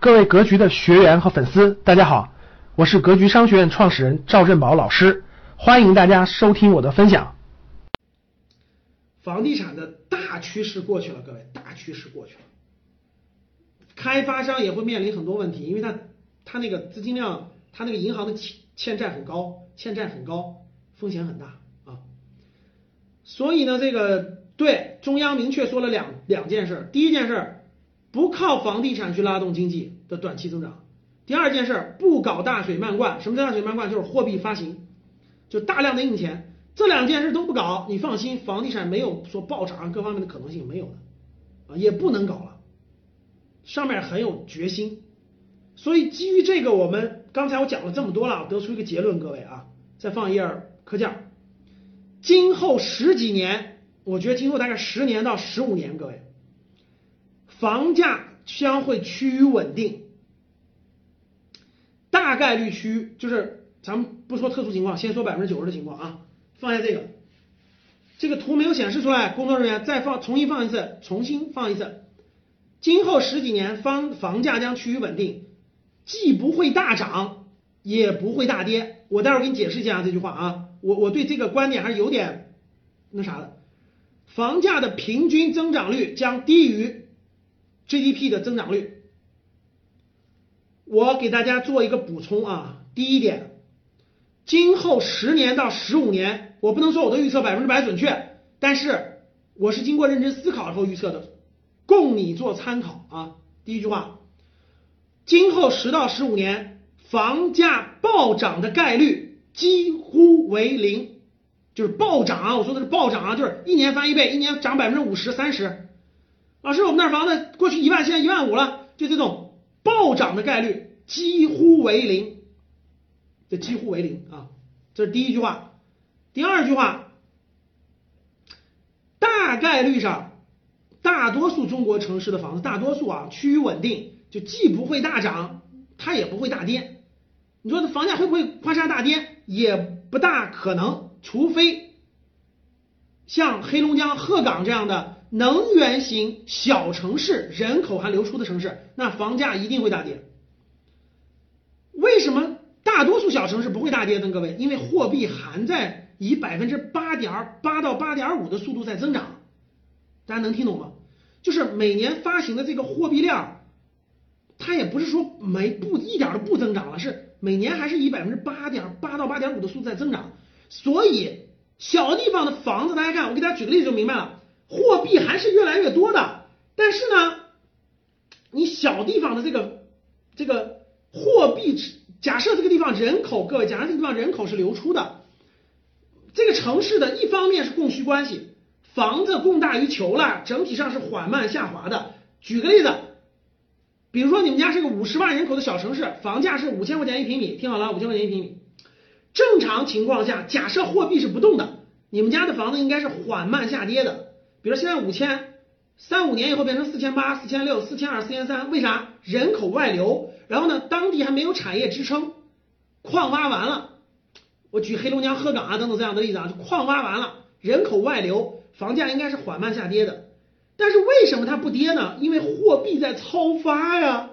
各位格局的学员和粉丝，大家好，我是格局商学院创始人赵振宝老师，欢迎大家收听我的分享。房地产的大趋势过去了，各位，大趋势过去了，开发商也会面临很多问题，因为他他那个资金量，他那个银行的欠欠债很高，欠债很高，风险很大啊。所以呢，这个对中央明确说了两两件事，第一件事。不靠房地产去拉动经济的短期增长。第二件事，不搞大水漫灌。什么叫大水漫灌？就是货币发行，就大量的印钱。这两件事都不搞，你放心，房地产没有说暴涨各方面的可能性没有的啊，也不能搞了。上面很有决心。所以基于这个，我们刚才我讲了这么多了，得出一个结论，各位啊，再放一页课件。今后十几年，我觉得今后大概十年到十五年，各位。房价将会趋于稳定，大概率趋就是咱们不说特殊情况，先说百分之九十的情况啊。放下这个，这个图没有显示出来，工作人员再放，重新放一次，重新放一次。今后十几年房房价将趋于稳定，既不会大涨，也不会大跌。我待会儿给你解释一下这句话啊，我我对这个观点还是有点那啥的。房价的平均增长率将低于。GDP 的增长率，我给大家做一个补充啊。第一点，今后十年到十五年，我不能说我的预测百分之百准确，但是我是经过认真思考后预测的，供你做参考啊。第一句话，今后十到十五年房价暴涨的概率几乎为零，就是暴涨啊，我说的是暴涨啊，就是一年翻一倍，一年涨百分之五十、三十。老师，我们那房子过去一万，现在一万五了，就这种暴涨的概率几乎为零，这几乎为零啊！这是第一句话。第二句话，大概率上，大多数中国城市的房子，大多数啊趋于稳定，就既不会大涨，它也不会大跌。你说这房价会不会夸嚓大跌？也不大可能，除非像黑龙江鹤岗这样的。能源型小城市，人口还流出的城市，那房价一定会大跌。为什么大多数小城市不会大跌呢？各位，因为货币还在以百分之八点八到八点五的速度在增长，大家能听懂吗？就是每年发行的这个货币量，它也不是说没不一点都不增长了，是每年还是以百分之八点八到八点五的速度在增长。所以小地方的房子，大家看，我给大家举个例子就明白了。货币还是越来越多的，但是呢，你小地方的这个这个货币，假设这个地方人口，各位，假设这个地方人口是流出的，这个城市的一方面是供需关系，房子供大于求了，整体上是缓慢下滑的。举个例子，比如说你们家是个五十万人口的小城市，房价是五千块钱一平米，听好了，五千块钱一平米。正常情况下，假设货币是不动的，你们家的房子应该是缓慢下跌的。比如现在五千，三五年以后变成四千八、四千六、四千二、四千三，为啥？人口外流，然后呢，当地还没有产业支撑，矿挖完了，我举黑龙江鹤岗啊等等这样的例子啊，就矿挖完了，人口外流，房价应该是缓慢下跌的，但是为什么它不跌呢？因为货币在超发呀，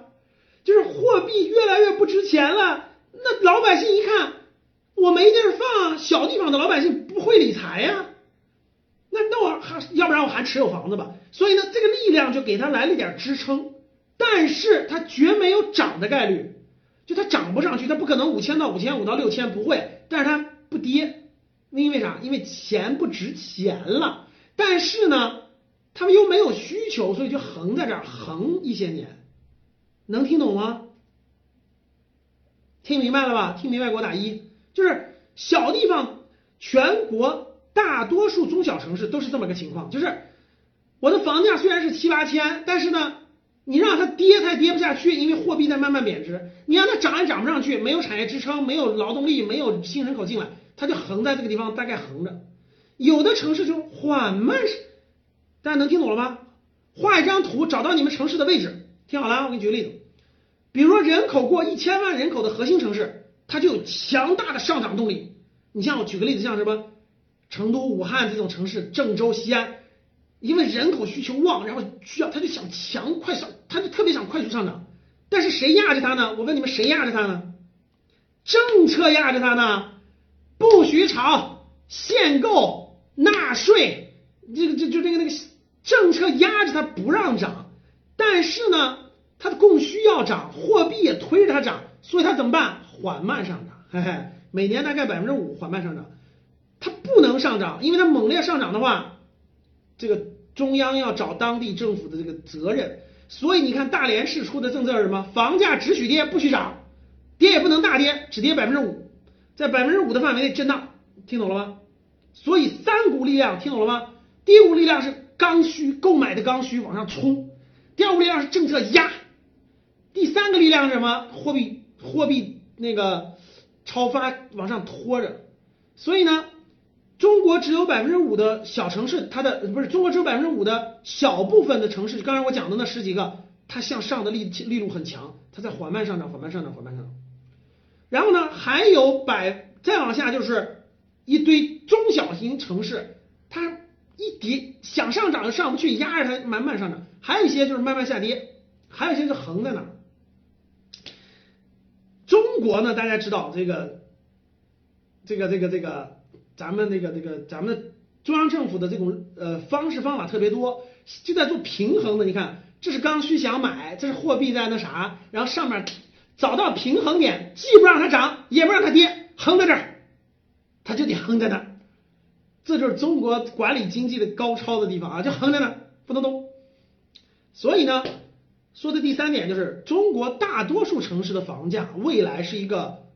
就是货币越来越不值钱了，那老百姓一看我没地儿放，小地方的老百姓不会理财呀。那那我还要不然我还持有房子吧，所以呢，这个力量就给他来了点支撑，但是它绝没有涨的概率，就它涨不上去，它不可能五千到五千五到六千不会，但是它不跌，因为啥？因为钱不值钱了，但是呢，他们又没有需求，所以就横在这儿横一些年，能听懂吗？听明白了吧？听明白给我打一，就是小地方全国。大多数中小城市都是这么个情况，就是我的房价虽然是七八千，但是呢，你让它跌它也跌不下去，因为货币在慢慢贬值。你让它涨也涨不上去，没有产业支撑，没有劳动力，没有新人口进来，它就横在这个地方，大概横着。有的城市就缓慢，大家能听懂了吗？画一张图，找到你们城市的位置，听好了，我给你举个例子，比如说人口过一千万人口的核心城市，它就有强大的上涨动力。你像我举个例子，像什么？成都、武汉这种城市，郑州、西安，因为人口需求旺，然后需要他就想强快上，他就特别想快速上涨。但是谁压着它呢？我问你们，谁压着它呢？政策压着它呢？不许炒、限购、纳税，这个就就这个那个政策压着它不让涨，但是呢，它的供需要涨，货币也推着它涨，所以它怎么办？缓慢上涨，嘿嘿，每年大概百分之五缓慢上涨，它不能上涨，因为它猛烈上涨的话，这个中央要找当地政府的这个责任。所以你看，大连市出的政策是什么？房价只许跌不许涨，跌也不能大跌，只跌百分之五，在百分之五的范围内震荡，听懂了吗？所以三股力量听懂了吗？第一股力量是刚需，购买的刚需往上冲；第二股力量是政策压；第三个力量是什么？货币货币那个超发往上拖着。所以呢？中国只有百分之五的小城市，它的不是中国只有百分之五的小部分的城市，刚才我讲的那十几个，它向上的力力度很强，它在缓慢上涨，缓慢上涨，缓慢上涨。然后呢，还有百再往下就是一堆中小型城市，它一跌想上涨又上不去，压着它慢慢上涨。还有一些就是慢慢下跌，还有一些是横在那。儿国呢，大家知道这个这个这个这个。咱们那个那个，咱们中央政府的这种呃方式方法特别多，就在做平衡的。你看，这是刚需想买，这是货币在那啥，然后上面找到平衡点，既不让它涨，也不让它跌，横在这儿，它就得横在那儿。这就是中国管理经济的高超的地方啊，就横在那儿不能动。所以呢，说的第三点就是，中国大多数城市的房价未来是一个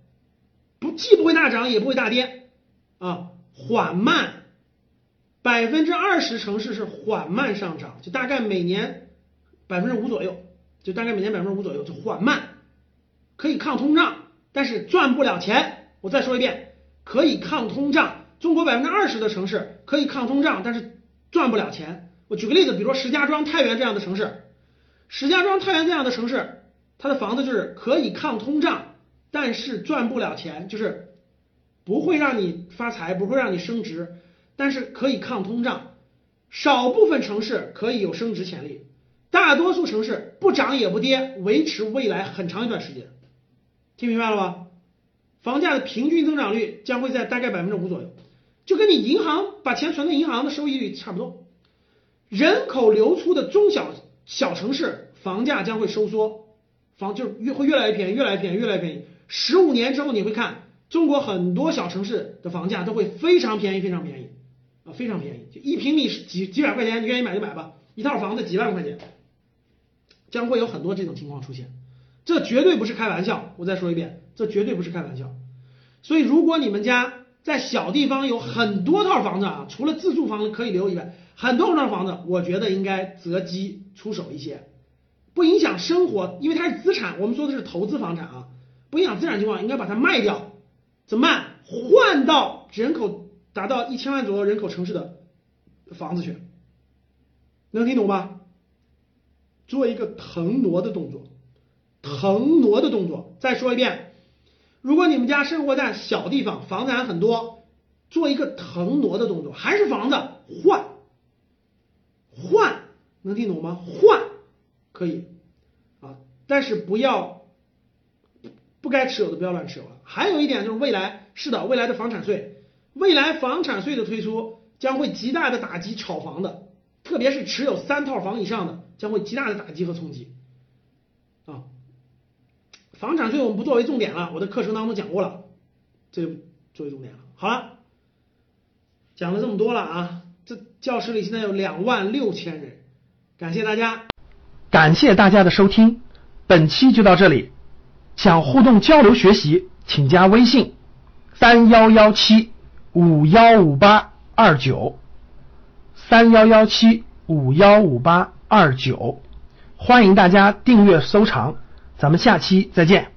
不既不会大涨，也不会大跌啊。缓慢，百分之二十城市是缓慢上涨，就大概每年百分之五左右，就大概每年百分之五左右，就缓慢，可以抗通胀，但是赚不了钱。我再说一遍，可以抗通胀。中国百分之二十的城市可以抗通胀，但是赚不了钱。我举个例子，比如说石家庄、太原这样的城市，石家庄、太原这样的城市，它的房子就是可以抗通胀，但是赚不了钱，就是。不会让你发财，不会让你升值，但是可以抗通胀。少部分城市可以有升值潜力，大多数城市不涨也不跌，维持未来很长一段时间。听明白了吧？房价的平均增长率将会在大概百分之五左右，就跟你银行把钱存在银行的收益率差不多。人口流出的中小小城市，房价将会收缩，房就越会越来越便宜，越来越便宜，越来越便宜。十五年之后你会看。中国很多小城市的房价都会非常便宜，非常便宜啊，非常便宜，就一平米几几百块钱，你愿意买就买吧。一套房子几万块钱，将会有很多这种情况出现，这绝对不是开玩笑。我再说一遍，这绝对不是开玩笑。所以，如果你们家在小地方有很多套房子啊，除了自住房子可以留以外，很多套房子，我觉得应该择机出手一些，不影响生活，因为它是资产。我们说的是投资房产啊，不影响资产情况，应该把它卖掉。怎么办？换到人口达到一千万左右人口城市的房子去，能听懂吧？做一个腾挪的动作，腾挪的动作。再说一遍，如果你们家生活在小地方，房子还很多，做一个腾挪的动作，还是房子换，换，能听懂吗？换可以啊，但是不要。不该持有的不要乱持有了。还有一点就是未来，是的，未来的房产税，未来房产税的推出将会极大的打击炒房的，特别是持有三套房以上的，将会极大的打击和冲击。啊，房产税我们不作为重点了，我的课程当中讲过了，这就作为重点了。好了，讲了这么多了啊，这教室里现在有两万六千人，感谢大家，感谢大家的收听，本期就到这里。想互动交流学习，请加微信三幺幺七五幺五八二九三幺幺七五幺五八二九，欢迎大家订阅收藏，咱们下期再见。